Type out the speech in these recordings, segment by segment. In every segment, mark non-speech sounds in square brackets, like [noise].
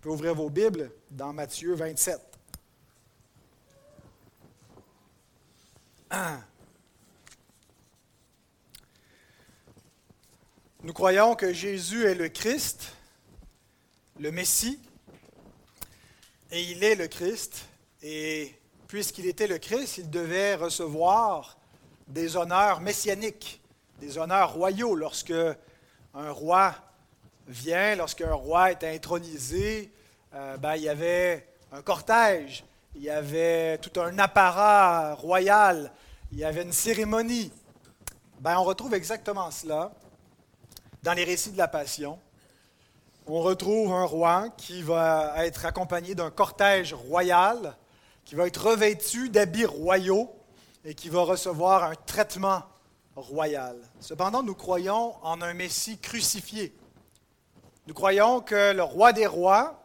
Vous pouvez ouvrir vos Bibles dans Matthieu 27. [clears throat] Nous croyons que Jésus est le Christ, le Messie, et il est le Christ. Et puisqu'il était le Christ, il devait recevoir des honneurs messianiques, des honneurs royaux lorsque un roi vient, lorsqu'un roi est intronisé, euh, ben, il y avait un cortège, il y avait tout un apparat royal, il y avait une cérémonie. Ben, on retrouve exactement cela dans les récits de la Passion. On retrouve un roi qui va être accompagné d'un cortège royal, qui va être revêtu d'habits royaux et qui va recevoir un traitement royal. Cependant, nous croyons en un Messie crucifié. Nous croyons que le roi des rois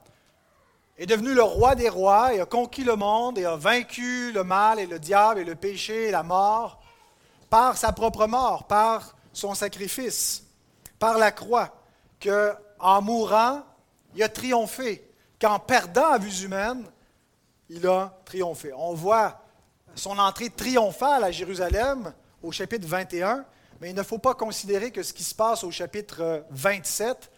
est devenu le roi des rois et a conquis le monde et a vaincu le mal et le diable et le péché et la mort par sa propre mort, par son sacrifice, par la croix, que en mourant, il a triomphé, qu'en perdant à vue humaine, il a triomphé. On voit son entrée triomphale à Jérusalem au chapitre 21, mais il ne faut pas considérer que ce qui se passe au chapitre 27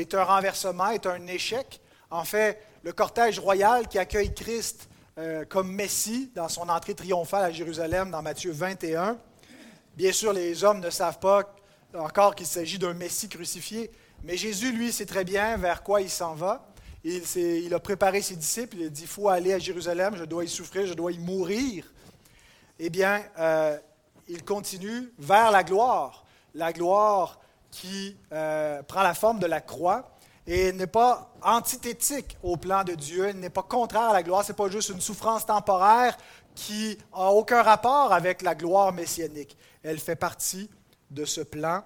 est un renversement, est un échec. En fait, le cortège royal qui accueille Christ euh, comme Messie dans son entrée triomphale à Jérusalem dans Matthieu 21, bien sûr, les hommes ne savent pas encore qu'il s'agit d'un Messie crucifié, mais Jésus, lui, sait très bien vers quoi il s'en va. Il, a préparé ses disciples, il a dit, il faut aller à Jérusalem, je dois y souffrir, je dois y mourir. Eh bien, euh, il continue vers la gloire, la gloire qui euh, prend la forme de la croix et n'est pas antithétique au plan de Dieu, n'est pas contraire à la gloire, ce n'est pas juste une souffrance temporaire qui n'a aucun rapport avec la gloire messianique. Elle fait partie de ce plan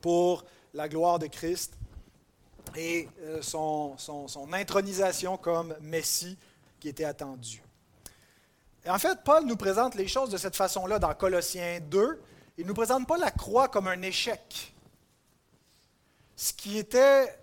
pour la gloire de Christ et euh, son, son intronisation comme Messie qui était attendue. Et en fait, Paul nous présente les choses de cette façon-là dans Colossiens 2. Il ne nous présente pas la croix comme un échec. Ce qui était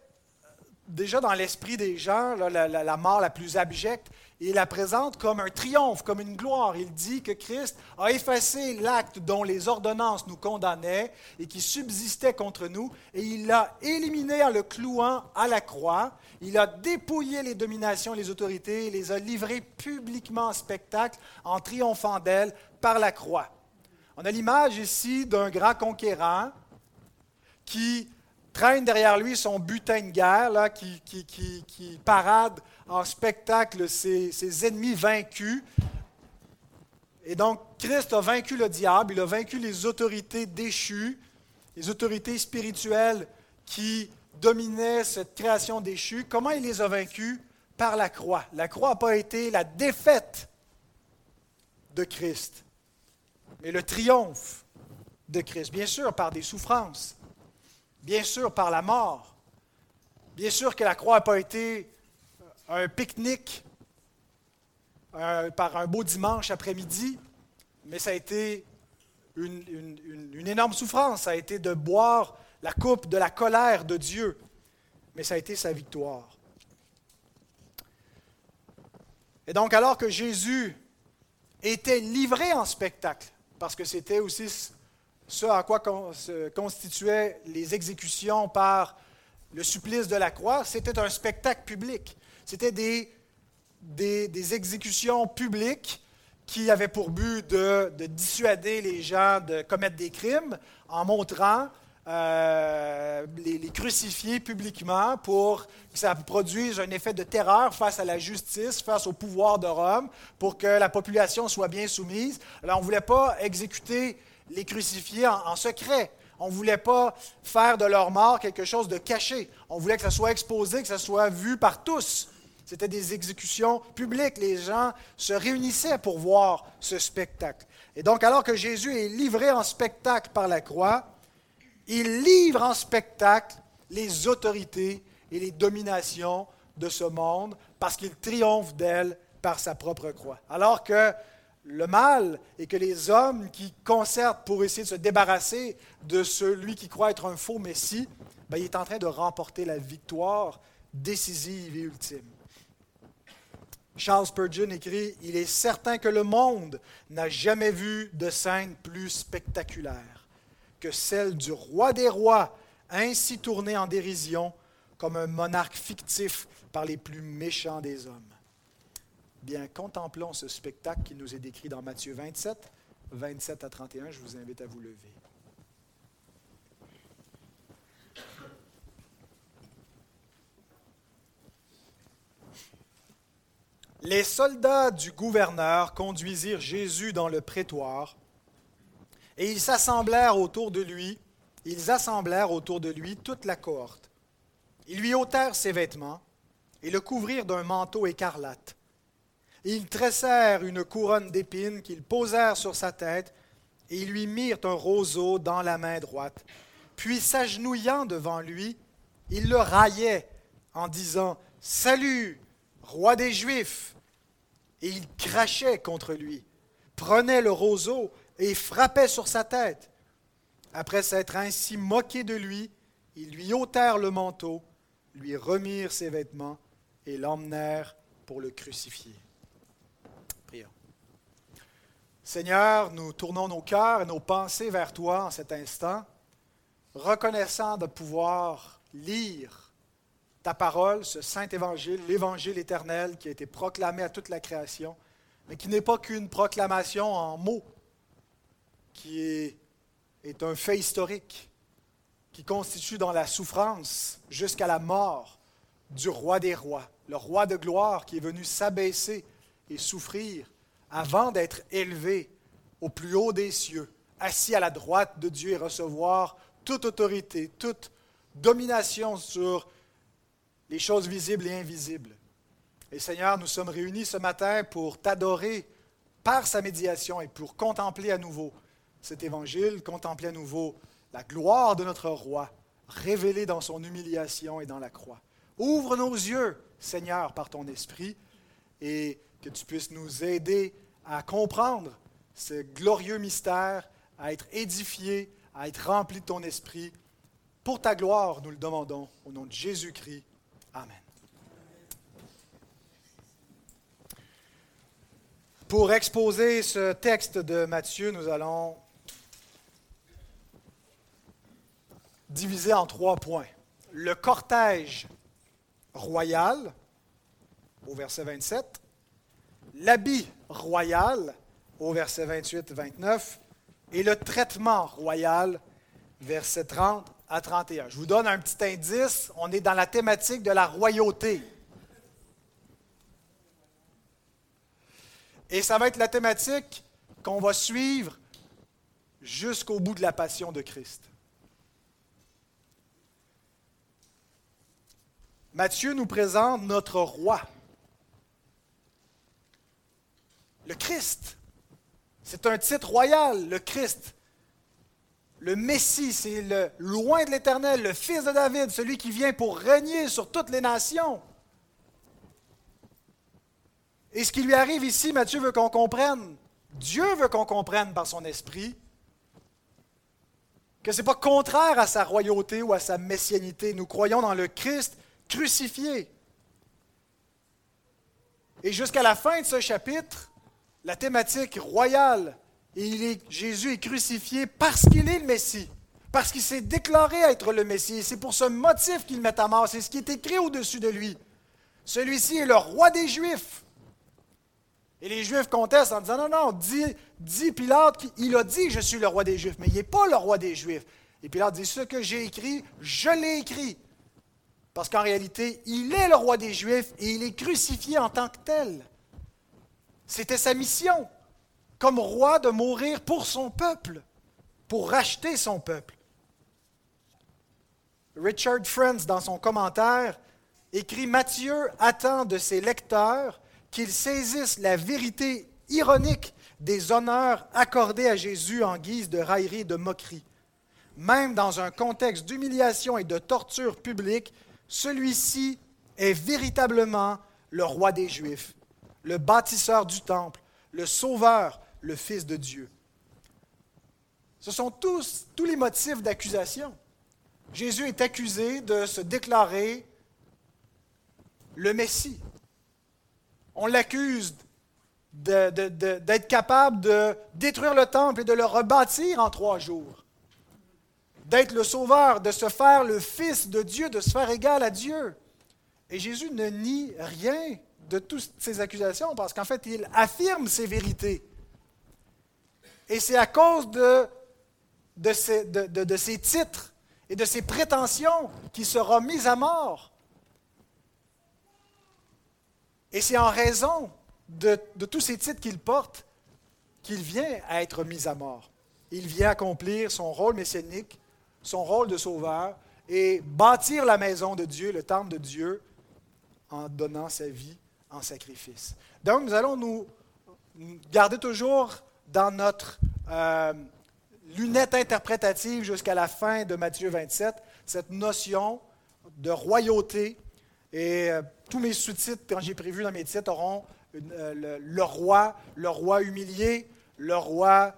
déjà dans l'esprit des gens, la, mort la plus abjecte, il la présente comme un triomphe, comme une gloire. Il dit que Christ a effacé l'acte dont les ordonnances nous condamnaient et qui subsistait contre nous, et il l'a éliminé en le clouant à la croix. Il a dépouillé les dominations les autorités, et les a livrées publiquement en spectacle en triomphant d'elles par la croix. On a l'image ici d'un grand conquérant qui traîne derrière lui son butin de guerre, qui, parade en spectacle ses, ses, ennemis vaincus. Et donc, Christ a vaincu le diable, il a vaincu les autorités déchues, les autorités spirituelles qui dominaient cette création déchue. Comment il les a vaincus? Par la croix. La croix n'a pas été la défaite de Christ, mais le triomphe de Christ. Bien sûr, par des souffrances, bien sûr par la mort. Bien sûr que la croix n'a pas été un pique-nique par un beau dimanche après-midi, mais ça a été une, une, énorme souffrance. Ça a été de boire la coupe de la colère de Dieu, mais ça a été sa victoire. Et donc, alors que Jésus était livré en spectacle, parce que c'était aussi ce à quoi se constituaient les exécutions par le supplice de la croix, c'était un spectacle public. C'était des, exécutions publiques qui avaient pour but de, dissuader les gens de commettre des crimes en montrant euh, les, les, crucifier publiquement pour que ça produise un effet de terreur face à la justice, face au pouvoir de Rome, pour que la population soit bien soumise. Alors on ne voulait pas exécuter les crucifier en, secret. On ne voulait pas faire de leur mort quelque chose de caché. On voulait que ça soit exposé, que ça soit vu par tous. C'était des exécutions publiques. Les gens se réunissaient pour voir ce spectacle. Et donc, alors que Jésus est livré en spectacle par la croix, il livre en spectacle les autorités et les dominations de ce monde parce qu'il triomphe d'elles par sa propre croix. Alors que le mal et que les hommes qui concertent pour essayer de se débarrasser de celui qui croit être un faux Messie, ben, il est en train de remporter la victoire décisive et ultime. Charles Spurgeon écrit Il est certain que le monde n'a jamais vu de scène plus spectaculaire que celle du roi des rois, ainsi tourné en dérision comme un monarque fictif par les plus méchants des hommes. Bien, contemplons ce spectacle qui nous est décrit dans Matthieu 27, 27 à 31. Je vous invite à vous lever. Les soldats du gouverneur conduisirent Jésus dans le prétoire et ils s'assemblèrent autour de lui, ils assemblèrent autour de lui toute la cohorte. Ils lui ôtèrent ses vêtements et le couvrirent d'un manteau écarlate. Ils tressèrent une couronne d'épines qu'ils posèrent sur sa tête et ils lui mirent un roseau dans la main droite. Puis s'agenouillant devant lui, ils le raillaient en disant Salut, roi des Juifs. Et il crachait contre lui, prenait le roseau et frappait sur sa tête. Après s'être ainsi moqué de lui, ils lui ôtèrent le manteau, lui remirent ses vêtements et l'emmenèrent pour le crucifier. Seigneur, nous tournons nos cœurs et nos pensées vers toi en cet instant, reconnaissant de pouvoir lire ta parole, ce saint évangile, l'évangile éternel qui a été proclamé à toute la création, mais qui n'est pas qu'une proclamation en mots, qui est, est un fait historique, qui constitue dans la souffrance jusqu'à la mort du roi des rois, le roi de gloire qui est venu s'abaisser et souffrir avant d'être élevé au plus haut des cieux, assis à la droite de Dieu et recevoir toute autorité, toute domination sur les choses visibles et invisibles. Et Seigneur, nous sommes réunis ce matin pour t'adorer par sa médiation et pour contempler à nouveau cet évangile, contempler à nouveau la gloire de notre roi, révélée dans son humiliation et dans la croix. Ouvre nos yeux, Seigneur, par ton esprit, et que tu puisses nous aider à comprendre ce glorieux mystère, à être édifiés, à être remplis de ton esprit. Pour ta gloire, nous le demandons, au nom de Jésus-Christ. Amen. Pour exposer ce texte de Matthieu, nous allons diviser en trois points. Le cortège royal, au verset 27, l'habit royal, au verset 28-29, et le traitement royal, verset 30 à 31. Je vous donne un petit indice. On est dans la thématique de la royauté. Et ça va être la thématique qu'on va suivre jusqu'au bout de la passion de Christ. Matthieu nous présente notre roi, le Christ. C'est un titre royal, le Christ. Le Messie, c'est le loin de l'Éternel, le Fils de David, celui qui vient pour régner sur toutes les nations. Et ce qui lui arrive ici, Matthieu veut qu'on comprenne, Dieu veut qu'on comprenne par son esprit, que ce n'est pas contraire à sa royauté ou à sa messianité. Nous croyons dans le Christ crucifié. Et jusqu'à la fin de ce chapitre, la thématique royale et Jésus est crucifié parce qu'il est le Messie, parce qu'il s'est déclaré être le Messie. C'est pour ce motif qu'il met à mort. C'est ce qui est écrit au-dessus de lui. Celui-ci est le roi des Juifs. Et les Juifs contestent en disant, non, non, dis, dis Pilate, il a dit, je suis le roi des Juifs, mais il n'est pas le roi des Juifs. Et Pilate dit, ce que j'ai écrit, je l'ai écrit. Parce qu'en réalité, il est le roi des Juifs et il est crucifié en tant que tel. C'était sa mission comme roi de mourir pour son peuple, pour racheter son peuple. Richard Friends, dans son commentaire, écrit Matthieu attend de ses lecteurs qu'ils saisissent la vérité ironique des honneurs accordés à Jésus en guise de raillerie et de moquerie. Même dans un contexte d'humiliation et de torture publique, celui-ci est véritablement le roi des Juifs, le bâtisseur du temple, le sauveur, le Fils de Dieu. Ce sont tous, les motifs d'accusation. Jésus est accusé de se déclarer le Messie. On l'accuse d'être capable de détruire le temple et de le rebâtir en trois jours. D'être le sauveur, de se faire le Fils de Dieu, de se faire égal à Dieu. Et Jésus ne nie rien de toutes ces accusations parce qu'en fait, il affirme ces vérités. Et c'est à cause de, de, ces, de, ces titres et de ses prétentions qu'il sera mis à mort. Et c'est en raison de, de tous ces titres qu'il porte qu'il vient à être mis à mort. Il vient accomplir son rôle messianique, son rôle de sauveur, et bâtir la maison de Dieu, le temple de Dieu, en donnant sa vie en sacrifice. Donc, nous allons nous garder toujours dans notre euh, lunette interprétative jusqu'à la fin de Matthieu 27 cette notion de royauté. Et euh, tous mes sous-titres, quand j'ai prévu dans mes titres, auront euh, le, roi, le roi humilié, le roi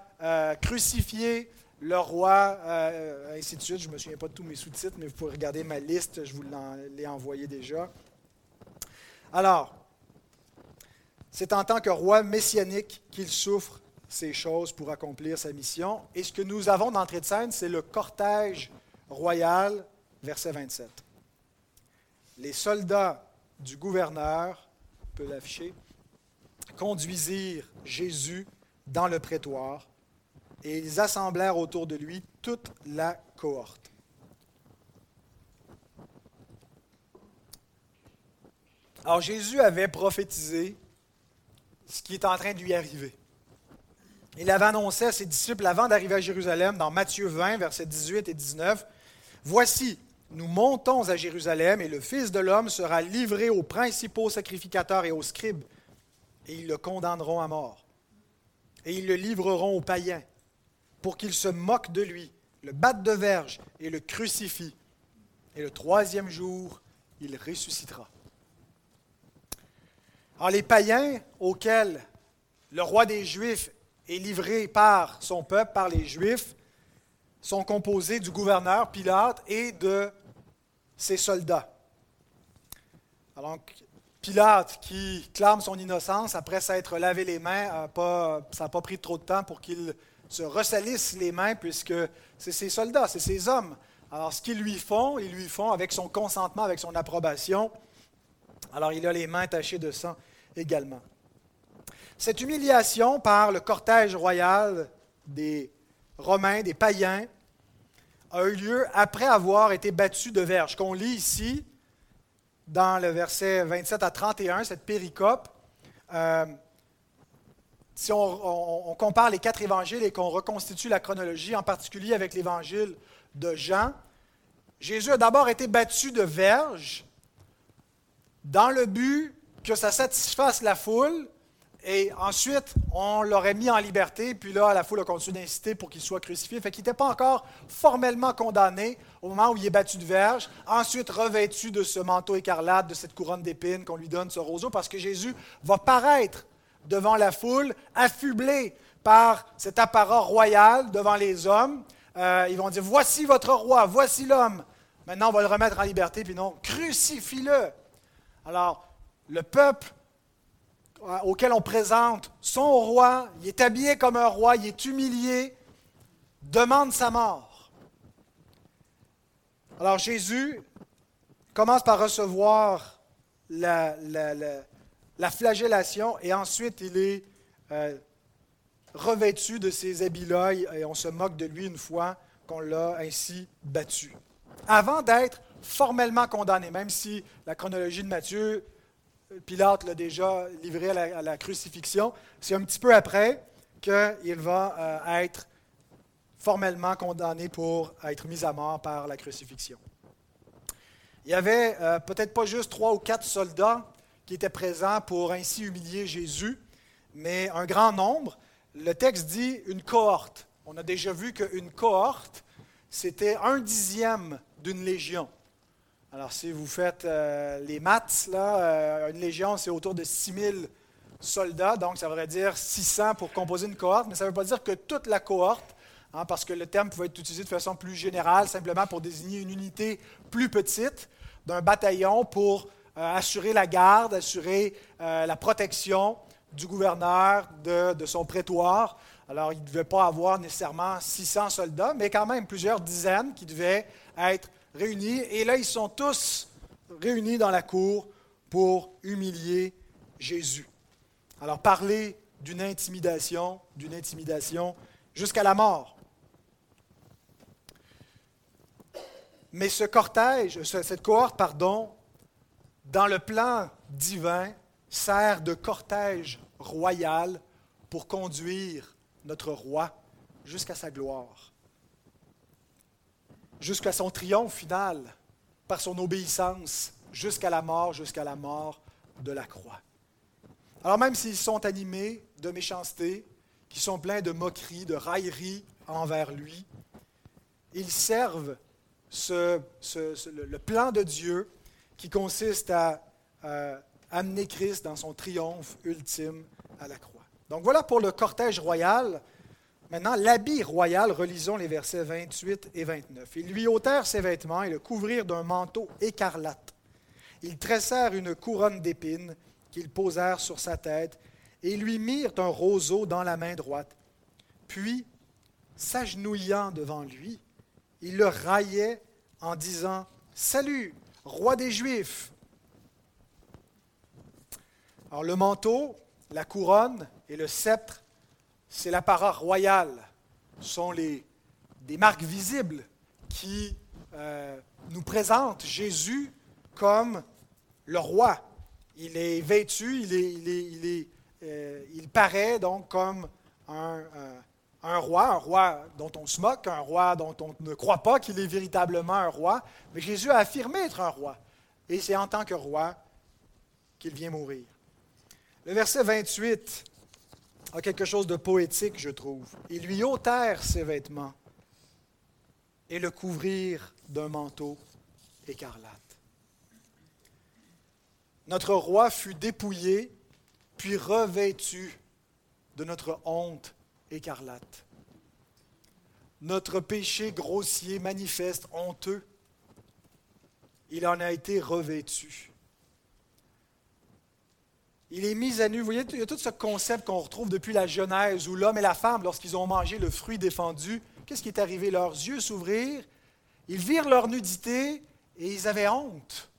crucifié, le roi, ainsi de suite. Je ne me souviens pas de tous mes sous-titres, mais vous pouvez regarder ma liste, je vous l'ai envoyé déjà. Alors, c'est en tant que roi messianique qu'il souffre ces choses pour accomplir sa mission. Et ce que nous avons d'entrée de scène, c'est le cortège royal, verset 27. Les soldats du gouverneur, on peut l'afficher, conduisirent Jésus dans le prétoire et ils assemblèrent autour de lui toute la cohorte. Alors Jésus avait prophétisé ce qui est en train de lui arriver. Il avait annoncé à ses disciples avant d'arriver à Jérusalem, dans Matthieu 20, versets 18 et 19, Voici, nous montons à Jérusalem et le Fils de l'homme sera livré aux principaux sacrificateurs et aux scribes, et ils le condamneront à mort. Et ils le livreront aux païens, pour qu'ils se moquent de lui, le battent de verge et le crucifient. Et le troisième jour, il ressuscitera. Alors, les païens auxquels le roi des Juifs est livré par son peuple, par les Juifs, sont composés du gouverneur Pilate et de ses soldats. Alors, Pilate, qui clame son innocence après s'être lavé les mains, ça n'a pas pris trop de temps pour qu'il se ressalisse les mains, puisque c'est ses soldats, c'est ses hommes. Alors, ce qu'ils lui font, ils lui font avec son consentement, avec son approbation. Alors, il a les mains tachées de sang également. Cette humiliation par le cortège royal des Romains, des païens, a eu lieu après avoir été battu de verge. Qu'on lit ici, dans le verset 27 à 31, cette péricope. Euh, si on, compare les quatre évangiles et qu'on reconstitue la chronologie, en particulier avec l'évangile de Jean, Jésus a d'abord été battu de verge dans le but que ça satisfasse la foule. Et ensuite, on l'aurait mis en liberté, puis là, la foule a continué d'inciter pour qu'il soit crucifié. Fait qu'il n'était pas encore formellement condamné au moment où il est battu de verge, ensuite revêtu de ce manteau écarlate, de cette couronne d'épines qu'on lui donne, ce roseau, parce que Jésus va paraître devant la foule, affublé par cet apparat royal devant les hommes. Euh, ils vont dire, voici votre roi, voici l'homme. Maintenant, on va le remettre en liberté, puis non, crucifie-le. Alors, le peuple auquel on présente son roi, il est habillé comme un roi, il est humilié, demande sa mort. Alors Jésus commence par recevoir la, flagellation et ensuite il est euh, revêtu de ses habits-là et on se moque de lui une fois qu'on l'a ainsi battu. Avant d'être formellement condamné, même si la chronologie de Matthieu Pilate l'a déjà livré à la, crucifixion. C'est un petit peu après qu'il va euh, être formellement condamné pour être mis à mort par la crucifixion. Il y avait euh, peut-être pas juste trois ou quatre soldats qui étaient présents pour ainsi humilier Jésus, mais un grand nombre. Le texte dit une cohorte. On a déjà vu qu'une cohorte, c'était un dixième d'une légion. Alors, si vous faites euh, les maths, là, euh, une légion, c'est autour de 6000 soldats, donc ça voudrait dire 600 pour composer une cohorte, mais ça ne veut pas dire que toute la cohorte, hein, parce que le terme pouvait être utilisé de façon plus générale, simplement pour désigner une unité plus petite d'un bataillon pour euh, assurer la garde, assurer la protection du gouverneur de, de son prétoire. Alors, il ne devait pas avoir nécessairement 600 soldats, mais quand même plusieurs dizaines qui devaient être Et là, ils sont tous réunis dans la cour pour humilier Jésus. Alors, parler d'une intimidation, d'une intimidation jusqu'à la mort. Mais ce cortège, cette cohorte, pardon, dans le plan divin, sert de cortège royal pour conduire notre roi jusqu'à sa gloire, jusqu'à son triomphe final, par son obéissance, jusqu'à la mort, jusqu'à la mort de la croix. Alors même s'ils sont animés de méchanceté, qui sont pleins de moqueries, de railleries envers lui, ils servent le plan de Dieu qui consiste à amener Christ dans son triomphe ultime à la croix. Donc voilà pour le cortège royal. Maintenant, l'habit royal, relisons les versets 28 et 29. Ils lui ôtèrent ses vêtements et le couvrirent d'un manteau écarlate. Ils tressèrent une couronne d'épines qu'ils posèrent sur sa tête et lui mirent un roseau dans la main droite. Puis, s'agenouillant devant lui, ils le raillaient en disant Salut, roi des Juifs Alors, le manteau, la couronne et le sceptre, c'est l'apparat royal, sont les, des marques visibles qui euh, nous présentent Jésus comme le roi. Il est vêtu, il, est, il, est, euh, il paraît donc comme un, un, roi, un roi dont on se moque, un roi dont on ne croit pas qu'il est véritablement un roi. Mais Jésus a affirmé être un roi. Et c'est en tant que roi qu'il vient mourir. Le verset 28 a quelque chose de poétique, je trouve. Ils lui ôtèrent ses vêtements et le couvrirent d'un manteau écarlate. Notre roi fut dépouillé, puis revêtu de notre honte écarlate. Notre péché grossier, manifeste, honteux, il en a été revêtu. Il est mis à nu. Vous voyez, il y a tout ce concept qu'on retrouve depuis la Genèse, où l'homme et la femme, lorsqu'ils ont mangé le fruit défendu, qu'est-ce qui est arrivé? Leurs yeux s'ouvrirent, ils virent leur nudité et ils avaient honte.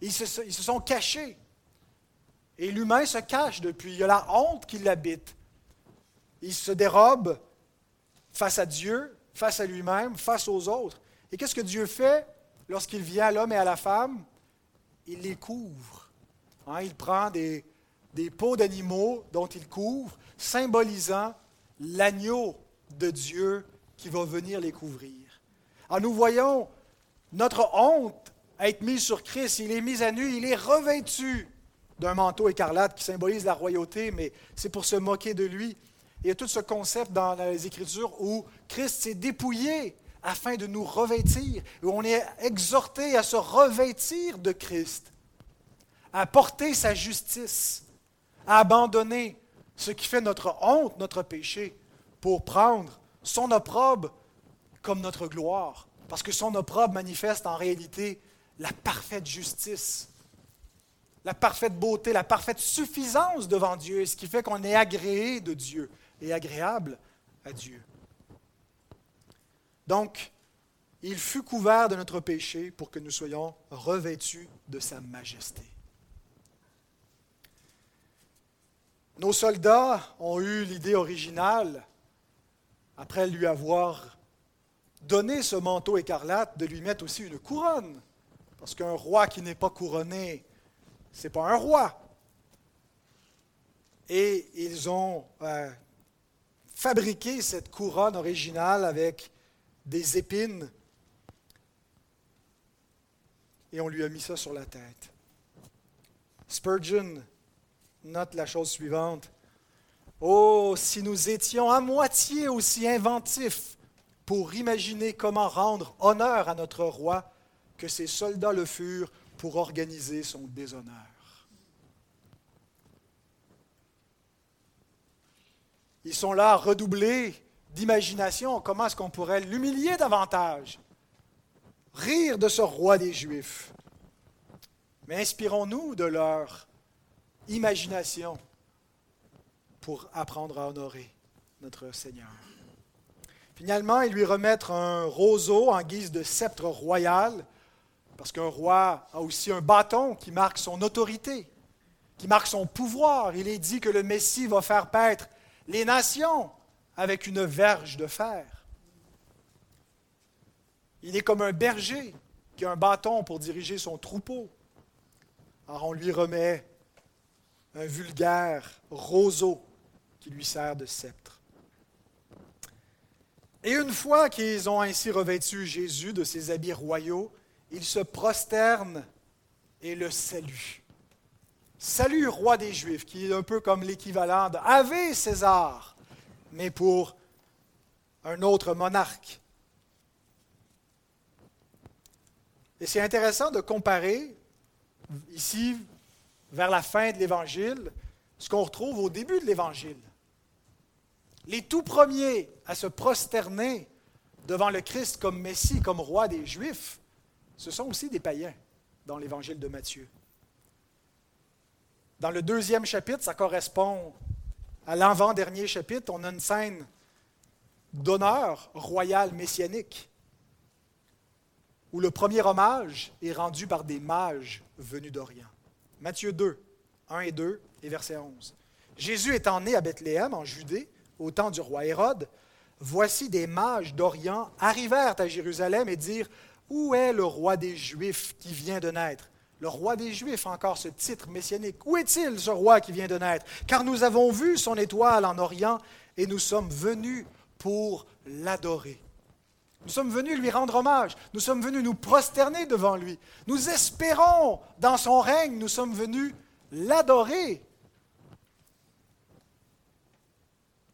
Ils se, ils se sont cachés. Et l'humain se cache depuis. Il y a la honte qui l'habite. Il se dérobe face à Dieu, face à lui-même, face aux autres. Et qu'est-ce que Dieu fait lorsqu'il vient à l'homme et à la femme? Il les couvre. Hein, il prend des, des peaux d'animaux dont il couvre, symbolisant l'agneau de Dieu qui va venir les couvrir. Alors nous voyons notre honte être mise sur Christ. Il est mis à nu, il est revêtu d'un manteau écarlate qui symbolise la royauté, mais c'est pour se moquer de lui. Il y a tout ce concept dans les Écritures où Christ s'est dépouillé afin de nous revêtir, où on est exhorté à se revêtir de Christ à porter sa justice, à abandonner ce qui fait notre honte, notre péché, pour prendre son opprobre comme notre gloire. Parce que son opprobre manifeste en réalité la parfaite justice, la parfaite beauté, la parfaite suffisance devant Dieu, ce qui fait qu'on est agréé de Dieu et agréable à Dieu. Donc, il fut couvert de notre péché pour que nous soyons revêtus de sa majesté. Nos soldats ont eu l'idée originale, après lui avoir donné ce manteau écarlate, de lui mettre aussi une couronne. Parce qu'un roi qui n'est pas couronné, ce n'est pas un roi. Et ils ont euh, fabriqué cette couronne originale avec des épines et on lui a mis ça sur la tête. Spurgeon note la chose suivante. Oh, si nous étions à moitié aussi inventifs pour imaginer comment rendre honneur à notre roi que ces soldats le furent pour organiser son déshonneur. Ils sont là à redoubler d'imagination. Comment est-ce qu'on pourrait l'humilier davantage? Rire de ce roi des Juifs. mais inspirons-nous de leur imagination pour apprendre à honorer notre Seigneur. Finalement, ils lui remettent un roseau en guise de sceptre royal, parce qu'un roi a aussi un bâton qui marque son autorité, qui marque son pouvoir. Il est dit que le Messie va faire paître les nations avec une verge de fer. Il est comme un berger qui a un bâton pour diriger son troupeau. Alors on lui remet un vulgaire roseau qui lui sert de sceptre. Et une fois qu'ils ont ainsi revêtu Jésus de ses habits royaux, ils se prosternent et le saluent. Salut, roi des Juifs, qui est un peu comme l'équivalent de Ave César, mais pour un autre monarque. Et c'est intéressant de comparer ici, vers la fin de l'Évangile, ce qu'on retrouve au début de l'Évangile. Les tout premiers à se prosterner devant le Christ comme Messie, comme roi des Juifs, ce sont aussi des païens dans l'Évangile de Matthieu. Dans le deuxième chapitre, ça correspond à l'avant-dernier chapitre, on a une scène d'honneur royal messianique où le premier hommage est rendu par des mages venus d'Orient. Matthieu 2, 1 et 2 et verset 11. Jésus étant né à Bethléem, en Judée, au temps du roi Hérode, voici des mages d'Orient arrivèrent à Jérusalem et dirent Où est le roi des Juifs qui vient de naître Le roi des Juifs, encore ce titre messianique. Où est-il ce roi qui vient de naître? Car nous avons vu son étoile en Orient et nous sommes venus pour l'adorer. Nous sommes venus lui rendre hommage. Nous sommes venus nous prosterner devant lui. Nous espérons dans son règne. Nous sommes venus l'adorer.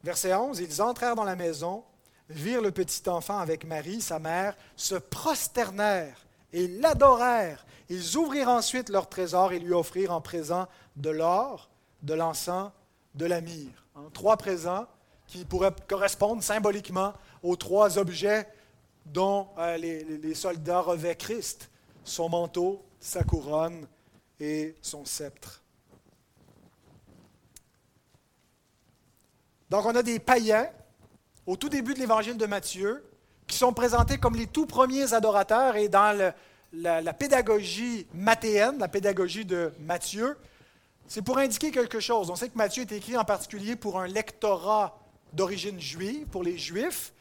Verset 11, ils entrèrent dans la maison, virent le petit enfant avec Marie, sa mère, se prosternèrent et l'adorèrent. Ils ouvrirent ensuite leur trésor et lui offrirent en présent de l'or, de l'encens, de la myrrhe. Trois présents qui pourraient correspondre symboliquement aux trois objets dont euh, les, soldats revêtent Christ, son manteau, sa couronne et son sceptre. Donc on a des païens au tout début de l'évangile de Matthieu qui sont présentés comme les tout premiers adorateurs et dans la, pédagogie mathéenne, la pédagogie de Matthieu, c'est pour indiquer quelque chose. On sait que Matthieu est écrit en particulier pour un lectorat d'origine juive, pour les Juifs,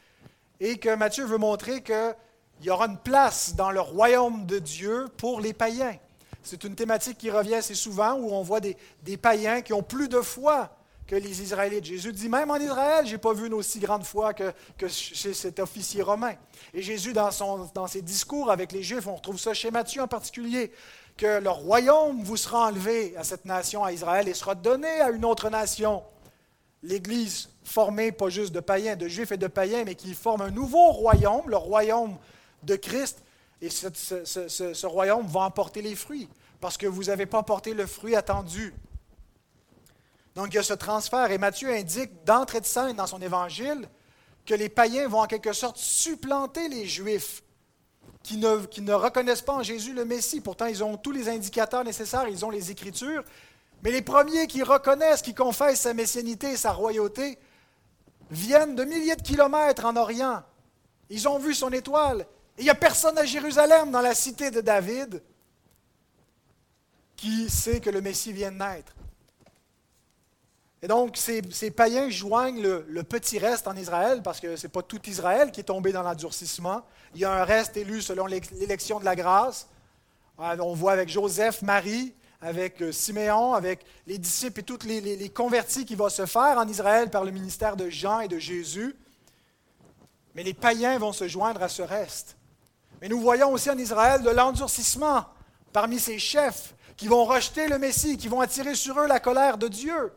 et que Matthieu veut montrer qu'il y aura une place dans le royaume de Dieu pour les païens. C'est une thématique qui revient assez souvent où on voit des, païens qui ont plus de foi que les Israélites. Jésus dit, même en Israël, je n'ai pas vu une aussi grande foi que, chez cet officier romain. Et Jésus, dans, dans ses discours avec les Juifs, on retrouve ça chez Matthieu en particulier, que le royaume vous sera enlevé à cette nation, à Israël, et sera donné à une autre nation l'Église formée pas juste de païens, de juifs et de païens, mais qui forme un nouveau royaume, le royaume de Christ. Et ce, royaume va emporter les fruits, parce que vous n'avez pas porté le fruit attendu. Donc il y a ce transfert, et Matthieu indique d'entrée de scène dans son évangile que les païens vont en quelque sorte supplanter les juifs qui ne, qui ne reconnaissent pas en Jésus le Messie. Pourtant, ils ont tous les indicateurs nécessaires, ils ont les Écritures, mais les premiers qui reconnaissent, qui confessent sa messianité et sa royauté, viennent de milliers de kilomètres en Orient. Ils ont vu son étoile. Il n'y a personne à Jérusalem, dans la cité de David, qui sait que le Messie vient de naître. Et donc, ces, païens joignent le, petit reste en Israël, parce que ce n'est pas tout Israël qui est tombé dans l'endurcissement. Il y a un reste élu selon l'élection de la grâce. On voit avec Joseph, Marie, avec euh, Siméon, avec les disciples et tous les, convertis qui vont se faire en Israël par le ministère de Jean et de Jésus. Mais les païens vont se joindre à ce reste. Mais nous voyons aussi en Israël de l'endurcissement parmi ces chefs qui vont rejeter le Messie, qui vont attirer sur eux la colère de Dieu.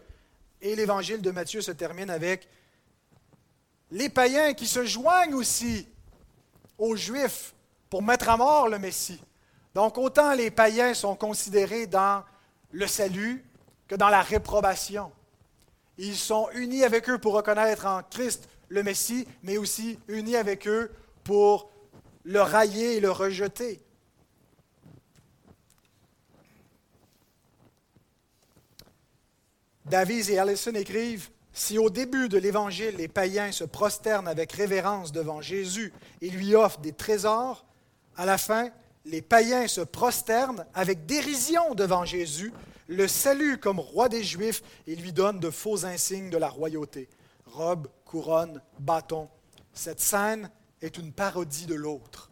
Et l'évangile de Matthieu se termine avec les païens qui se joignent aussi aux Juifs pour mettre à mort le Messie. Donc autant les païens sont considérés dans le salut que dans la réprobation. Ils sont unis avec eux pour reconnaître en Christ le Messie, mais aussi unis avec eux pour le railler et le rejeter. Davies et Allison écrivent Si au début de l'Évangile, les païens se prosternent avec révérence devant Jésus et lui offrent des trésors, à la fin, les païens se prosternent avec dérision devant Jésus, le saluent comme roi des Juifs et lui donnent de faux insignes de la royauté robe, couronne, bâton. Cette scène est une parodie de l'autre.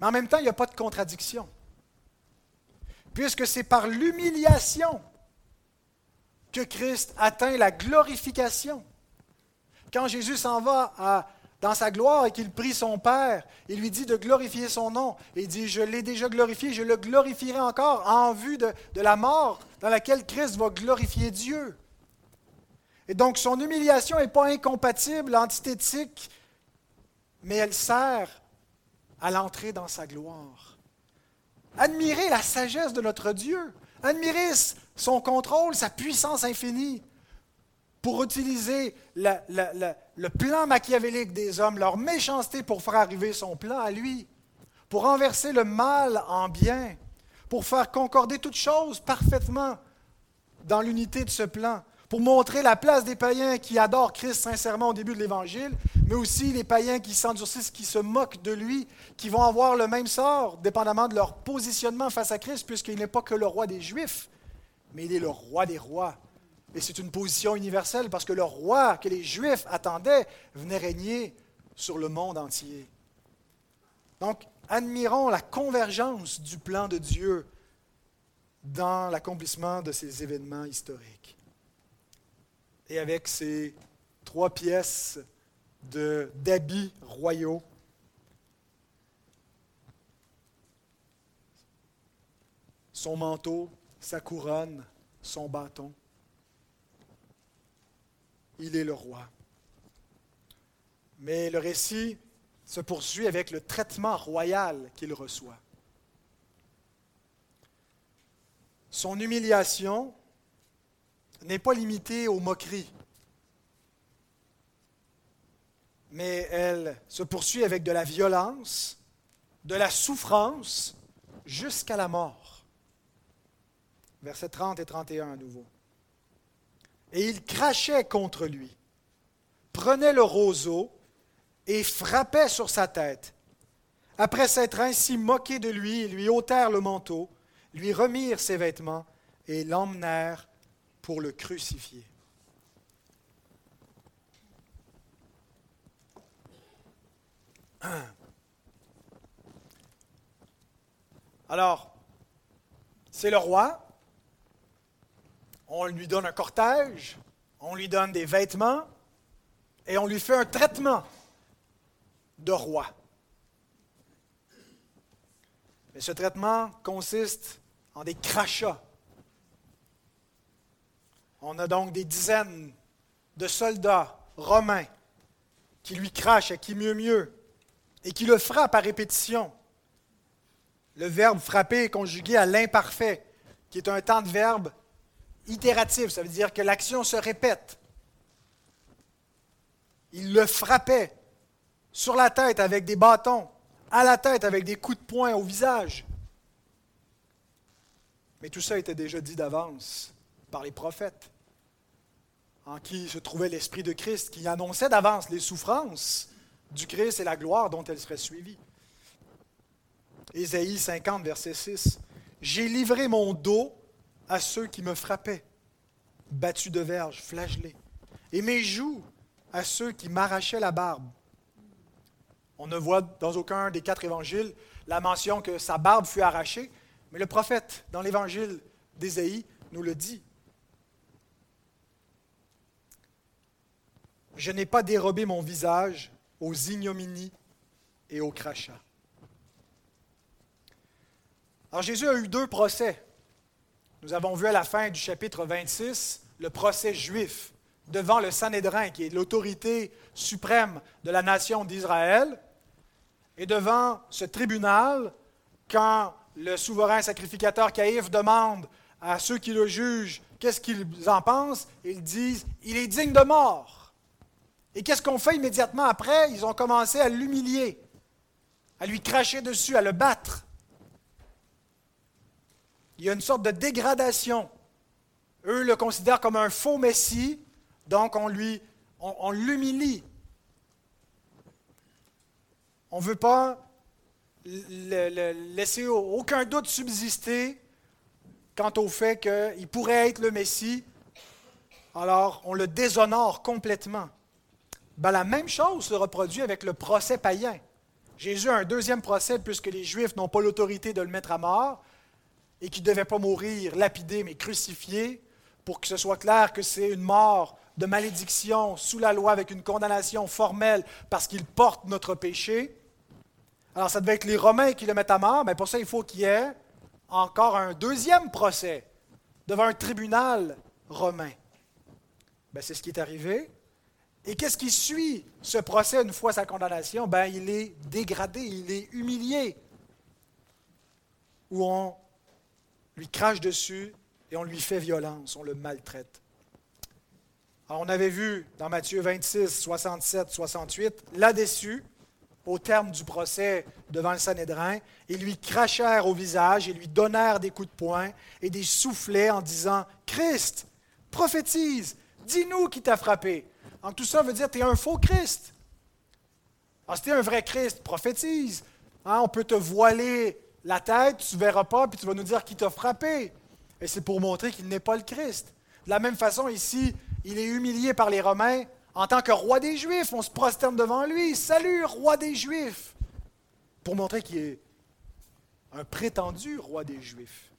Mais en même temps, il n'y a pas de contradiction. Puisque c'est par l'humiliation que Christ atteint la glorification. Quand Jésus s'en va dans sa gloire et qu'il prie son Père, il lui dit de glorifier son nom. il dit, je l'ai déjà glorifié, je le glorifierai encore en vue de, de la mort dans laquelle Christ va glorifier Dieu. Et donc son humiliation n'est pas incompatible, antithétique, mais elle sert à l'entrée dans sa gloire. Admirez la sagesse de notre Dieu. Admirez son contrôle, sa puissance infinie pour utiliser le plan machiavélique des hommes, leur méchanceté pour faire arriver son plan à lui, pour renverser le mal en bien, pour faire concorder toutes choses parfaitement dans l'unité de ce plan, pour montrer la place des païens qui adorent Christ sincèrement au début de l'Évangile, mais aussi les païens qui s'endurcissent, qui se moquent de lui, qui vont avoir le même sort, dépendamment de leur positionnement face à Christ, puisqu'il n'est pas que le roi des Juifs, mais il est le roi des rois. Et c'est une position universelle parce que le roi que les Juifs attendaient venait régner sur le monde entier. Donc, admirons la convergence du plan de Dieu dans l'accomplissement de ces événements historiques et avec ses trois pièces d'habits royaux. Son manteau, sa couronne, son bâton. Il est le roi. Mais le récit se poursuit avec le traitement royal qu'il reçoit. Son humiliation n'est pas limitée aux moqueries, mais elle se poursuit avec de la violence, de la souffrance, jusqu'à la mort. Versets 30 et 31 à nouveau. Et il crachait contre lui, prenait le roseau et frappait sur sa tête. Après s'être ainsi moqué de lui, ils lui ôtèrent le manteau, lui remirent ses vêtements et l'emmenèrent pour le crucifier. Alors, c'est le roi. On lui donne un cortège, on lui donne des vêtements et on lui fait un traitement de roi. Mais ce traitement consiste en des crachats, on a donc des dizaines de soldats romains qui lui crachent à qui mieux mieux et qui le frappent à répétition. Le verbe frapper est conjugué à l'imparfait, qui est un temps de verbe itératif, ça veut dire que l'action se répète. Il le frappait sur la tête avec des bâtons, à la tête avec des coups de poing au visage. Mais tout ça était déjà dit d'avance par les prophètes en qui se trouvait l'Esprit de Christ, qui annonçait d'avance les souffrances du Christ et la gloire dont elles seraient suivies. Ésaïe 50, verset 6. J'ai livré mon dos à ceux qui me frappaient, battus de verge, flagellés, et mes joues à ceux qui m'arrachaient la barbe. On ne voit dans aucun des quatre évangiles la mention que sa barbe fut arrachée, mais le prophète, dans l'évangile d'Ésaïe, nous le dit. Je n'ai pas dérobé mon visage aux ignominies et aux crachats. Alors Jésus a eu deux procès. Nous avons vu à la fin du chapitre 26 le procès juif devant le Sanhédrin, qui est l'autorité suprême de la nation d'Israël, et devant ce tribunal, quand le souverain sacrificateur Caïphe demande à ceux qui le jugent qu'est-ce qu'ils en pensent, ils disent, il est digne de mort. Et qu'est-ce qu'on fait immédiatement après? Ils ont commencé à l'humilier, à lui cracher dessus, à le battre. Il y a une sorte de dégradation, eux le considèrent comme un faux Messie, donc on lui, on, l'humilie. On ne veut pas laisser aucun doute subsister quant au fait qu'il pourrait être le Messie. Alors, on le déshonore complètement. Ben, la même chose se reproduit avec le procès païen. Jésus a un deuxième procès puisque les Juifs n'ont pas l'autorité de le mettre à mort et qu'il ne devait pas mourir lapidé mais crucifié pour que ce soit clair que c'est une mort de malédiction sous la loi avec une condamnation formelle parce qu'il porte notre péché. Alors ça devait être les Romains qui le mettent à mort, mais pour ça il faut qu'il y ait encore un deuxième procès devant un tribunal romain. Ben, c'est ce qui est arrivé. Et qu'est-ce qui suit ce procès une fois sa condamnation? Ben, Il est dégradé, il est humilié, où on lui crache dessus et on lui fait violence, on le maltraite. On avait vu dans Matthieu 26, 67, 68, là-dessus, au terme du procès devant le Sanhédrin, ils lui crachèrent au visage et lui donnèrent des coups de poing et des soufflets en disant Christ, prophétise, dis-nous qui t'a frappé. Donc tout ça veut dire tu es un faux Christ. Alors, si tu es un vrai Christ, prophétise. Hein, on peut te voiler la tête, tu ne verras pas, puis tu vas nous dire qui t'a frappé. Et c'est pour montrer qu'il n'est pas le Christ. De la même façon, ici, il est humilié par les Romains en tant que roi des Juifs. On se prosterne devant lui. Salut, roi des Juifs. Pour montrer qu'il est un prétendu roi des Juifs.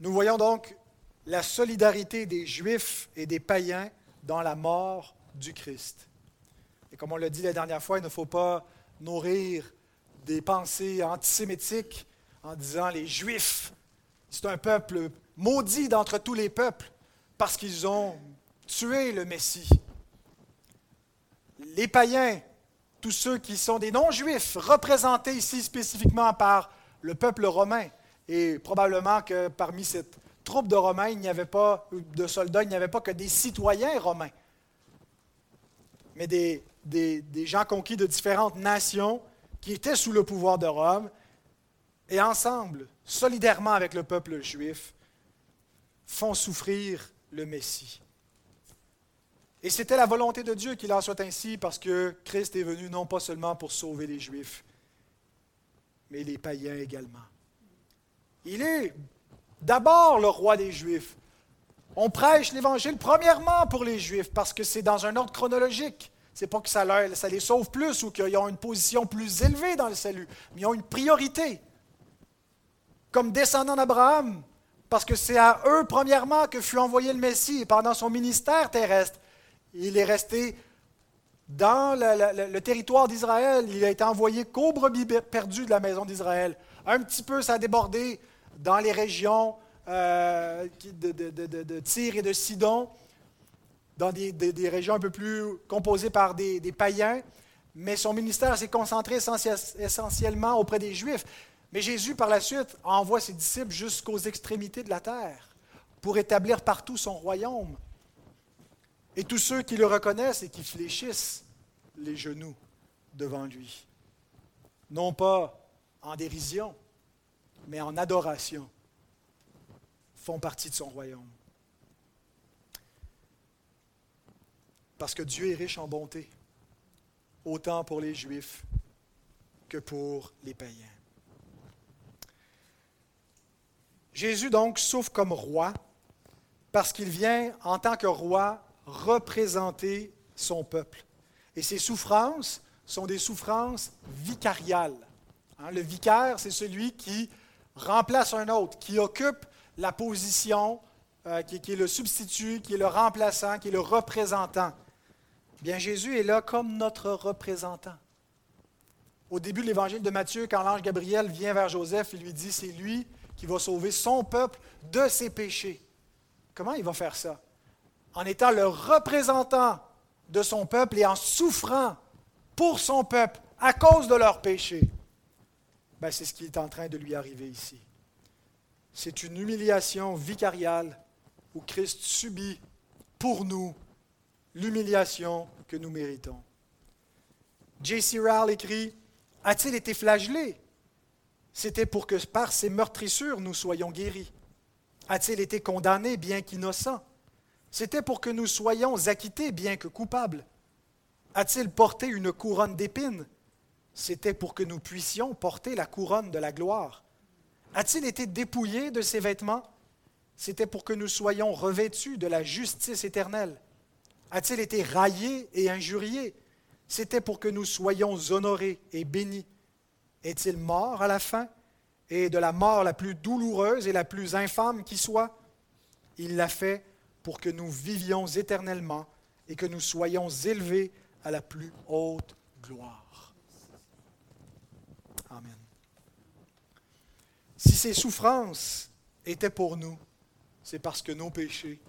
Nous voyons donc la solidarité des Juifs et des païens dans la mort du Christ. Et comme on l'a dit la dernière fois, il ne faut pas nourrir des pensées antisémitiques en disant les Juifs, c'est un peuple maudit d'entre tous les peuples parce qu'ils ont tué le Messie. Les païens, tous ceux qui sont des non-juifs, représentés ici spécifiquement par le peuple romain, et probablement que parmi cette troupes de Romains, il n'y avait pas, de soldats, il n'y avait pas que des citoyens romains, mais des, des, gens conquis de différentes nations qui étaient sous le pouvoir de Rome, et ensemble, solidairement avec le peuple juif, font souffrir le Messie. Et c'était la volonté de Dieu qu'il en soit ainsi parce que Christ est venu non pas seulement pour sauver les Juifs, mais les païens également. Il est d'abord le roi des Juifs. On prêche l'Évangile premièrement pour les Juifs parce que c'est dans un ordre chronologique. C'est pas que ça, les sauve plus ou qu'ils ont une position plus élevée dans le salut, mais ils ont une priorité. Comme descendants d'Abraham, parce que c'est à eux premièrement que fut envoyé le Messie pendant son ministère terrestre. Il est resté dans le, territoire d'Israël. Il a été envoyé qu'aux brebis perdues de la maison d'Israël. Un petit peu, ça a débordé dans les régions euh, de, de, Tyr et de Sidon, dans des, régions un peu plus composées par des, païens, mais son ministère s'est concentré essentiellement auprès des Juifs. Mais Jésus, par la suite, envoie ses disciples jusqu'aux extrémités de la terre pour établir partout son royaume. Et tous ceux qui le reconnaissent et qui fléchissent les genoux devant lui, non pas en dérision, mais en adoration, font partie de son royaume. Parce que Dieu est riche en bonté, autant pour les Juifs que pour les païens. Jésus donc souffre comme roi parce qu'il vient en tant que roi représenter son peuple. Et ses souffrances sont des souffrances vicariales. Hein, le vicaire, c'est celui qui remplace un autre, qui occupe la position, euh, qui, est le substitut, qui est le remplaçant, qui est le représentant. Bien, Jésus est là comme notre représentant. Au début de l'évangile de Matthieu, quand l'ange Gabriel vient vers Joseph, il lui dit, c'est lui qui va sauver son peuple de ses péchés. Comment il va faire ça? En étant le représentant de son peuple et en souffrant pour son peuple à cause de leurs péchés. Ben, c'est ce qui est en train de lui arriver ici. C'est une humiliation vicariale où Christ subit pour nous l'humiliation que nous méritons. J.C. Rowell écrit A-t-il été flagellé? C'était pour que par ses meurtrissures nous soyons guéris. A-t-il été condamné bien qu'innocent? C'était pour que nous soyons acquittés bien que coupables. A-t-il porté une couronne d'épines? C'était pour que nous puissions porter la couronne de la gloire. A-t-il été dépouillé de ses vêtements? C'était pour que nous soyons revêtus de la justice éternelle. A-t-il été raillé et injurié? C'était pour que nous soyons honorés et bénis. Est-il mort à la fin? Et de la mort la plus douloureuse et la plus infâme qui soit Il l'a fait pour que nous vivions éternellement et que nous soyons élevés à la plus haute gloire. Amen. Si ces souffrances étaient pour nous, c'est parce que nos péchés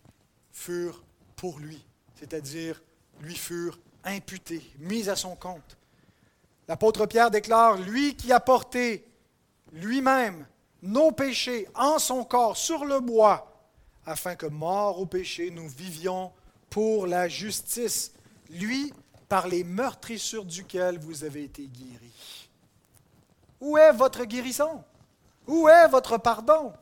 furent pour lui, c'est-à-dire lui furent imputés, mis à son compte. L'apôtre Pierre déclare, lui qui a porté lui-même nos péchés en son corps sur le bois, afin que, mort au péché, nous vivions pour la justice. Lui, par les meurtrissures duquel vous avez été guéris. Où est votre guérison? Où est votre pardon?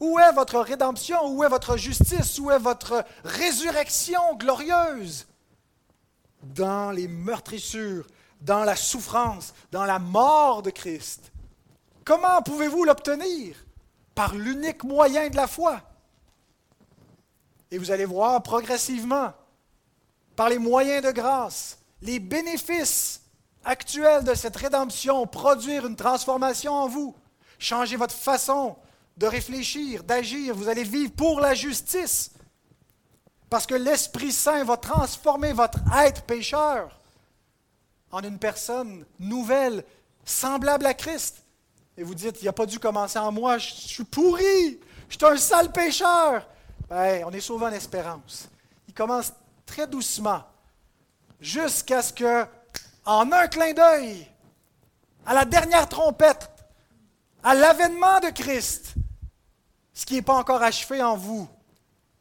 Où est votre rédemption? Où est votre justice? Où est votre résurrection glorieuse? Dans les meurtrissures, dans la souffrance, dans la mort de Christ. Comment pouvez-vous l'obtenir? Par l'unique moyen de la foi. Et vous allez voir progressivement, par les moyens de grâce, les bénéfices actuels de cette rédemption produire une transformation en vous Changez votre façon de réfléchir, d'agir. Vous allez vivre pour la justice. Parce que l'Esprit Saint va transformer votre être pécheur en une personne nouvelle, semblable à Christ. Et vous dites, il n'a pas dû commencer en moi, je suis pourri, je suis un sale pécheur. Ben, on est sauvé en espérance. Il commence très doucement, jusqu'à ce que, en un clin d'œil, à la dernière trompette, à l'avènement de Christ, ce qui n'est pas encore achevé en vous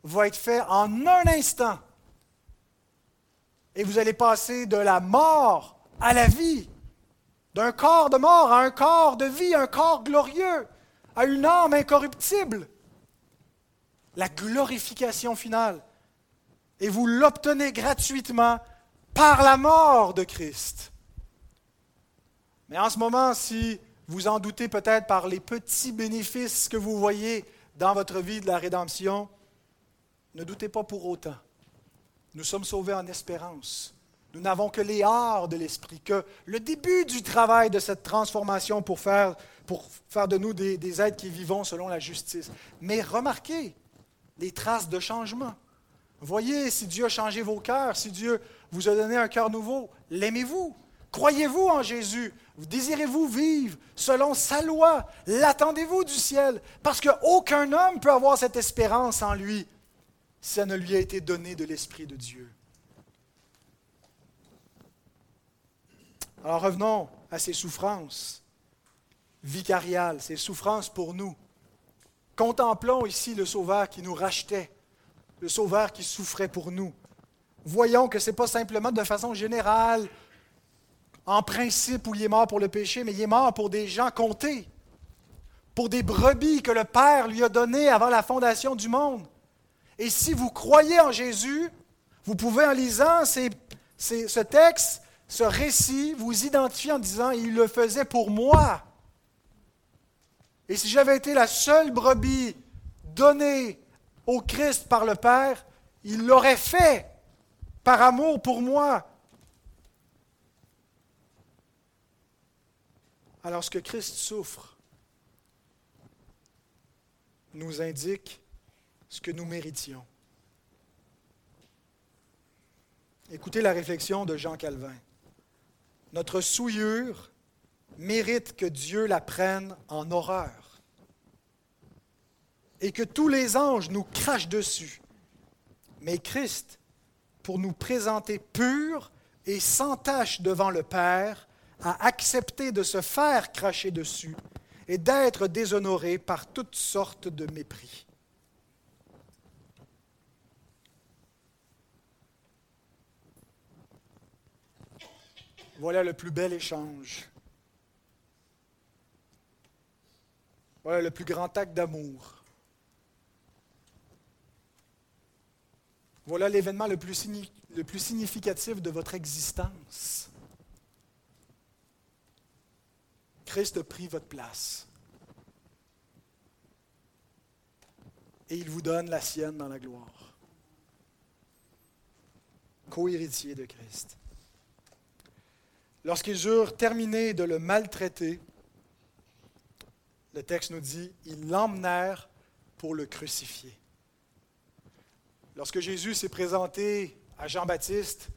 va être fait en un instant. Et vous allez passer de la mort à la vie, d'un corps de mort à un corps de vie, un corps glorieux, à une âme incorruptible. La glorification finale. Et vous l'obtenez gratuitement par la mort de Christ. Mais en ce moment, si vous en doutez peut-être par les petits bénéfices que vous voyez dans votre vie de la rédemption. Ne doutez pas pour autant. Nous sommes sauvés en espérance. Nous n'avons que les arts de l'esprit, que le début du travail de cette transformation pour faire, pour faire de nous des, des êtres qui vivons selon la justice. Mais remarquez les traces de changement. Voyez si Dieu a changé vos cœurs, si Dieu vous a donné un cœur nouveau. L'aimez-vous? Croyez-vous en Jésus? Désirez-vous vivre selon sa loi? L'attendez-vous du ciel? Parce qu'aucun homme peut avoir cette espérance en lui si ça ne lui a été donné de l'Esprit de Dieu. Alors revenons à ces souffrances vicariales, ces souffrances pour nous. Contemplons ici le Sauveur qui nous rachetait, le Sauveur qui souffrait pour nous. Voyons que ce n'est pas simplement de façon générale en principe où il est mort pour le péché, mais il est mort pour des gens comptés, pour des brebis que le Père lui a données avant la fondation du monde. Et si vous croyez en Jésus, vous pouvez, en lisant ce texte, ce récit, vous identifier en disant, il le faisait pour moi. Et si j'avais été la seule brebis donnée au Christ par le Père, il l'aurait fait par amour pour moi. Alors ce que Christ souffre nous indique ce que nous méritions. Écoutez la réflexion de Jean Calvin. Notre souillure mérite que Dieu la prenne en horreur et que tous les anges nous crachent dessus. Mais Christ, pour nous présenter purs et sans tache devant le Père, à accepter de se faire cracher dessus et d'être déshonoré par toutes sortes de mépris. Voilà le plus bel échange. Voilà le plus grand acte d'amour. Voilà l'événement le, plus le plus significatif de votre existence. Christ a pris votre place. Et il vous donne la sienne dans la gloire. Co-héritier de Christ. Lorsqu'ils eurent terminé de le maltraiter, le texte nous dit, ils l'emmenèrent pour le crucifier. Lorsque Jésus s'est présenté à Jean-Baptiste,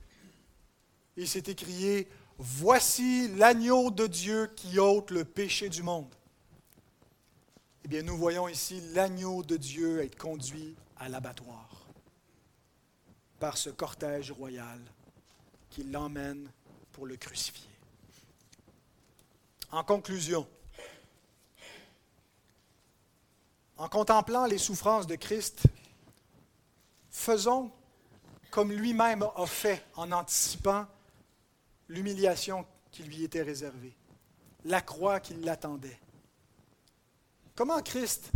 il s'est écrié, Voici l'agneau de Dieu qui ôte le péché du monde. Eh bien, nous voyons ici l'agneau de Dieu être conduit à l'abattoir par ce cortège royal qui l'emmène pour le crucifier. En conclusion, en contemplant les souffrances de Christ, faisons comme lui-même a fait en anticipant l'humiliation qui lui était réservée, la croix qui l'attendait. Comment Christ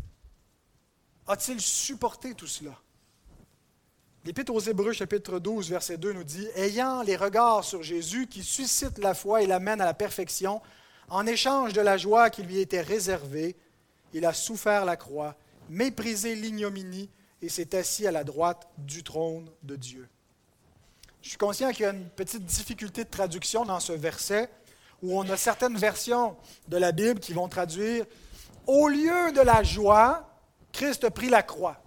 a-t-il supporté tout cela? L'Épître aux Hébreux, chapitre 12, verset 2 nous dit Ayant les regards sur Jésus qui suscite la foi et l'amène à la perfection, en échange de la joie qui lui était réservée, il a souffert la croix, méprisé l'ignominie et s'est assis à la droite du trône de Dieu. Je suis conscient qu'il y a une petite difficulté de traduction dans ce verset, où on a certaines versions de la Bible qui vont traduire Au lieu de la joie, Christ a pris la croix.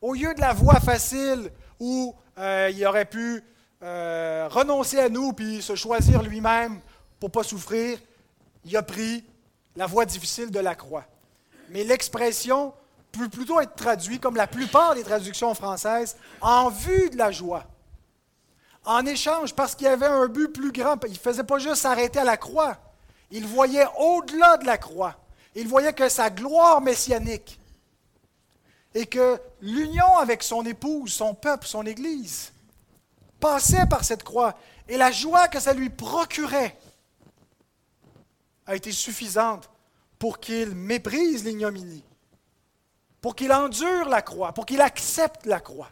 Au lieu de la voie facile où euh, il aurait pu euh, renoncer à nous puis se choisir lui-même pour ne pas souffrir, il a pris la voie difficile de la croix. Mais l'expression peut plutôt être traduite, comme la plupart des traductions françaises, en vue de la joie. En échange, parce qu'il avait un but plus grand, il ne faisait pas juste s'arrêter à la croix. Il voyait au-delà de la croix. Il voyait que sa gloire messianique et que l'union avec son épouse, son peuple, son Église, passait par cette croix. Et la joie que ça lui procurait a été suffisante pour qu'il méprise l'ignominie, pour qu'il endure la croix, pour qu'il accepte la croix,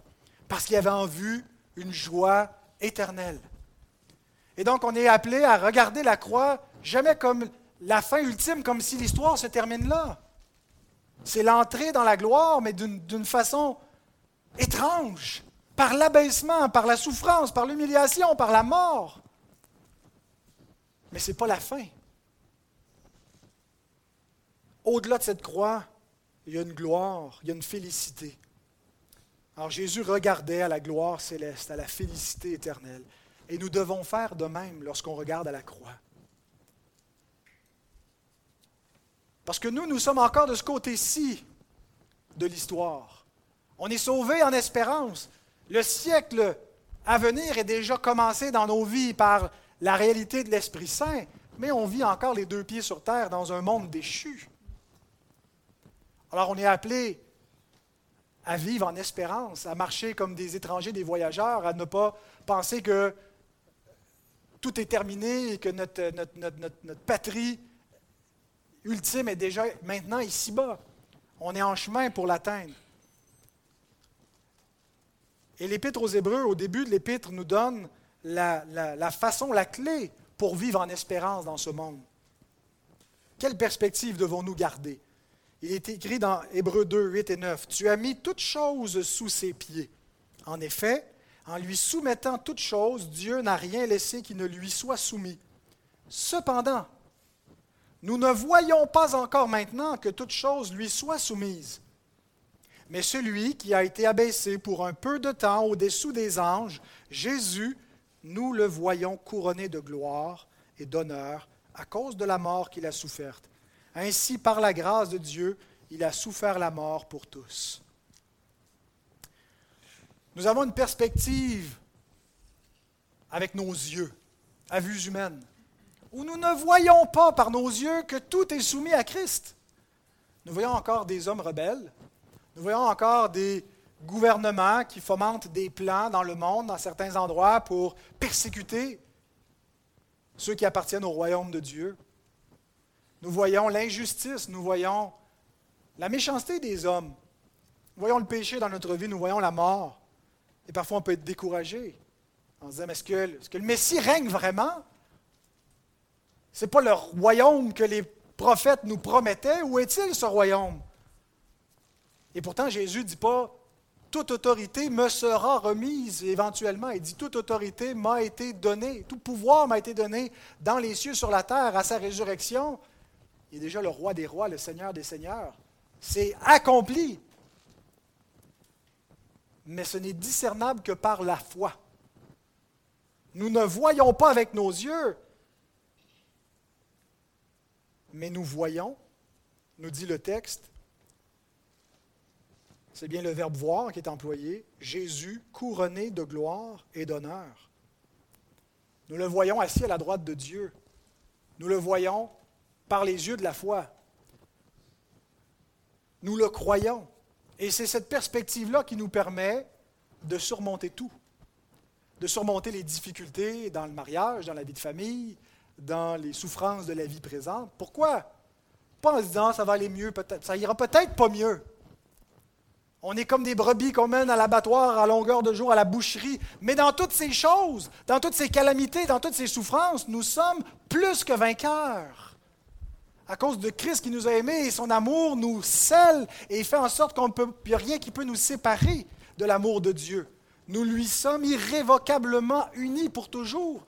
parce qu'il avait en vue une joie éternelle. Et donc, on est appelé à regarder la croix jamais comme la fin ultime, comme si l'histoire se termine là. C'est l'entrée dans la gloire, mais d'une façon étrange, par l'abaissement, par la souffrance, par l'humiliation, par la mort. Mais ce n'est pas la fin. Au-delà de cette croix, il y a une gloire, il y a une félicité. Alors Jésus regardait à la gloire céleste, à la félicité éternelle. Et nous devons faire de même lorsqu'on regarde à la croix. Parce que nous, nous sommes encore de ce côté-ci de l'histoire. On est sauvés en espérance. Le siècle à venir est déjà commencé dans nos vies par la réalité de l'Esprit Saint, mais on vit encore les deux pieds sur terre dans un monde déchu. Alors on est appelé à vivre en espérance, à marcher comme des étrangers, des voyageurs, à ne pas penser que tout est terminé et que notre, patrie ultime est déjà maintenant ici-bas. On est en chemin pour l'atteindre. Et l'Épître aux Hébreux, au début de l'Épître, nous donne la, la, façon, la clé pour vivre en espérance dans ce monde. Quelle perspective devons-nous garder? Il est écrit dans Hébreux 2, 8 et 9, Tu as mis toutes choses sous ses pieds. En effet, en lui soumettant toutes choses, Dieu n'a rien laissé qui ne lui soit soumis. Cependant, nous ne voyons pas encore maintenant que toutes choses lui soient soumises. Mais celui qui a été abaissé pour un peu de temps au-dessous des anges, Jésus, nous le voyons couronné de gloire et d'honneur à cause de la mort qu'il a soufferte ainsi, par la grâce de Dieu, il a souffert la mort pour tous. Nous avons une perspective avec nos yeux, à vue humaine, où nous ne voyons pas par nos yeux que tout est soumis à Christ. Nous voyons encore des hommes rebelles, nous voyons encore des gouvernements qui fomentent des plans dans le monde, dans certains endroits, pour persécuter ceux qui appartiennent au royaume de Dieu. Nous voyons l'injustice, nous voyons la méchanceté des hommes. Nous voyons le péché dans notre vie, nous voyons la mort. Et parfois, on peut être découragé en se disant, mais est-ce que, le Messie règne vraiment? Ce n'est pas le royaume que les prophètes nous promettaient. Où est-il ce royaume? Et pourtant, Jésus ne dit pas toute autorité me sera remise éventuellement. Il dit toute autorité m'a été donnée, tout pouvoir m'a été donné dans les cieux, sur la terre, à sa résurrection. Il est déjà le roi des rois, le seigneur des seigneurs. C'est accompli. Mais ce n'est discernable que par la foi. Nous ne voyons pas avec nos yeux, mais nous voyons, nous dit le texte, c'est bien le verbe voir qui est employé, Jésus couronné de gloire et d'honneur. Nous le voyons assis à la droite de Dieu. Nous le voyons par les yeux de la foi. Nous le croyons. Et c'est cette perspective-là qui nous permet de surmonter tout. De surmonter les difficultés dans le mariage, dans la vie de famille, dans les souffrances de la vie présente. Pourquoi? Pas en se disant ça va aller mieux, peut-être. Ça ira peut-être pas mieux. On est comme des brebis qu'on mène à l'abattoir à longueur de jour, à la boucherie. Mais dans toutes ces choses, dans toutes ces calamités, dans toutes ces souffrances, nous sommes plus que vainqueurs. À cause de Christ qui nous a aimés et son amour nous scelle et fait en sorte qu'il n'y a rien qui peut nous séparer de l'amour de Dieu. Nous lui sommes irrévocablement unis pour toujours.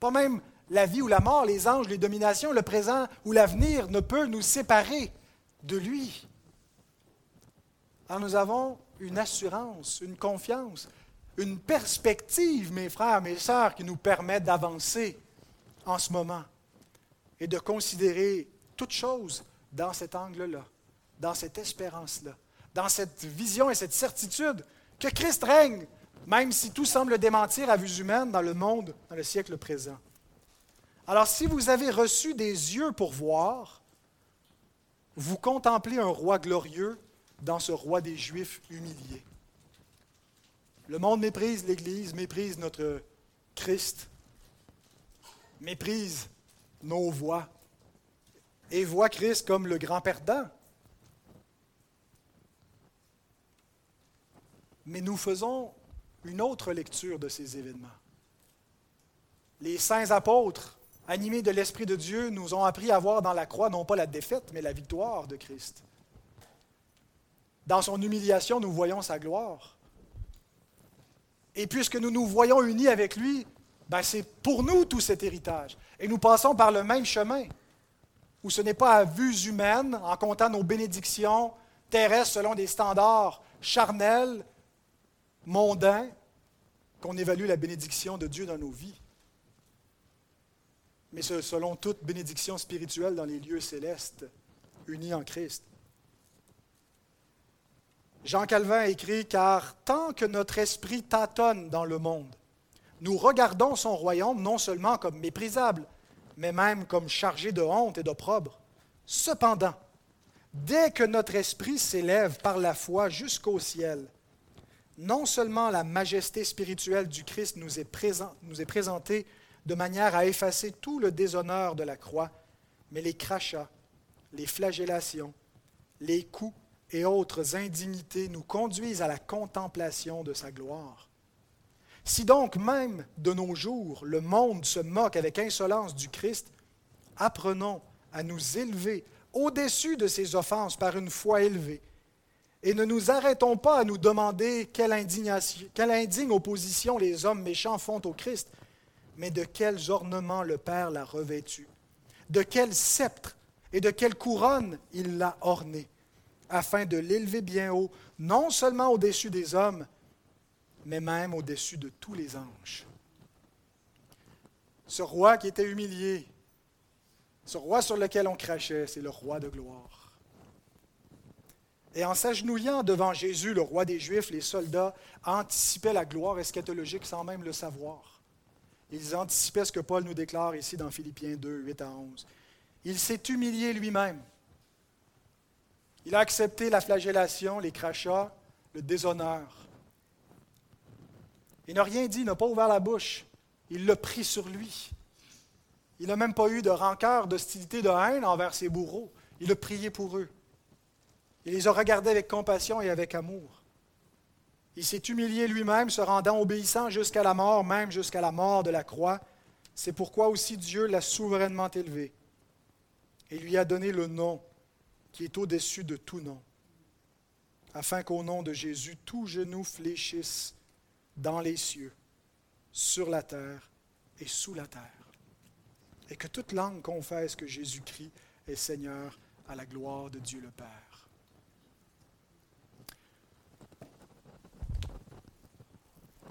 Pas même la vie ou la mort, les anges, les dominations, le présent ou l'avenir ne peut nous séparer de lui. Alors nous avons une assurance, une confiance, une perspective, mes frères, mes sœurs, qui nous permet d'avancer en ce moment et de considérer toute chose dans cet angle-là, dans cette espérance-là, dans cette vision et cette certitude que Christ règne, même si tout semble démentir à vue humaine dans le monde, dans le siècle présent. Alors si vous avez reçu des yeux pour voir, vous contemplez un roi glorieux dans ce roi des Juifs humilié. Le monde méprise l'Église, méprise notre Christ, méprise nos voix et voit Christ comme le grand perdant. Mais nous faisons une autre lecture de ces événements. Les saints apôtres animés de l'Esprit de Dieu, nous ont appris à voir dans la croix non pas la défaite, mais la victoire de Christ. Dans son humiliation, nous voyons sa gloire. Et puisque nous nous voyons unis avec lui, ben c'est pour nous tout cet héritage. Et nous passons par le même chemin, où ce n'est pas à vues humaines, en comptant nos bénédictions terrestres selon des standards charnels, mondains, qu'on évalue la bénédiction de Dieu dans nos vies mais selon toute bénédiction spirituelle dans les lieux célestes, unis en Christ. Jean Calvin écrit, Car tant que notre esprit tâtonne dans le monde, nous regardons son royaume non seulement comme méprisable, mais même comme chargé de honte et d'opprobre. Cependant, dès que notre esprit s'élève par la foi jusqu'au ciel, non seulement la majesté spirituelle du Christ nous est, présentée de manière à effacer tout le déshonneur de la croix, mais les crachats, les flagellations, les coups et autres indignités nous conduisent à la contemplation de sa gloire. Si donc même de nos jours le monde se moque avec insolence du Christ, apprenons à nous élever au-dessus de ces offenses par une foi élevée, et ne nous arrêtons pas à nous demander quelle, quelle indigne opposition les hommes méchants font au Christ, mais de quels ornements le Père l'a revêtu, de quel sceptre et de quelle couronne il l'a orné, afin de l'élever bien haut, non seulement au-dessus des hommes, mais même au-dessus de tous les anges. Ce roi qui était humilié, ce roi sur lequel on crachait, c'est le roi de gloire. Et en s'agenouillant devant Jésus, le roi des Juifs, les soldats anticipaient la gloire eschatologique sans même le savoir. Ils anticipaient ce que Paul nous déclare ici dans Philippiens 2, 8 à 11. Il s'est humilié lui-même. Il a accepté la flagellation, les crachats, le déshonneur. Il n'a rien dit, il n'a pas ouvert la bouche. Il l'a pris sur lui. Il n'a même pas eu de rancœur, d'hostilité, de haine envers ses bourreaux. Il a prié pour eux. Il les a regardés avec compassion et avec amour. Il s'est humilié lui-même, se rendant obéissant jusqu'à la mort, même jusqu'à la mort de la croix. C'est pourquoi aussi Dieu l'a souverainement élevé et lui a donné le nom qui est au-dessus de tout nom, afin qu'au nom de Jésus, tout genou fléchisse dans les cieux, sur la terre et sous la terre, et que toute langue confesse que Jésus-Christ est Seigneur à la gloire de Dieu le Père.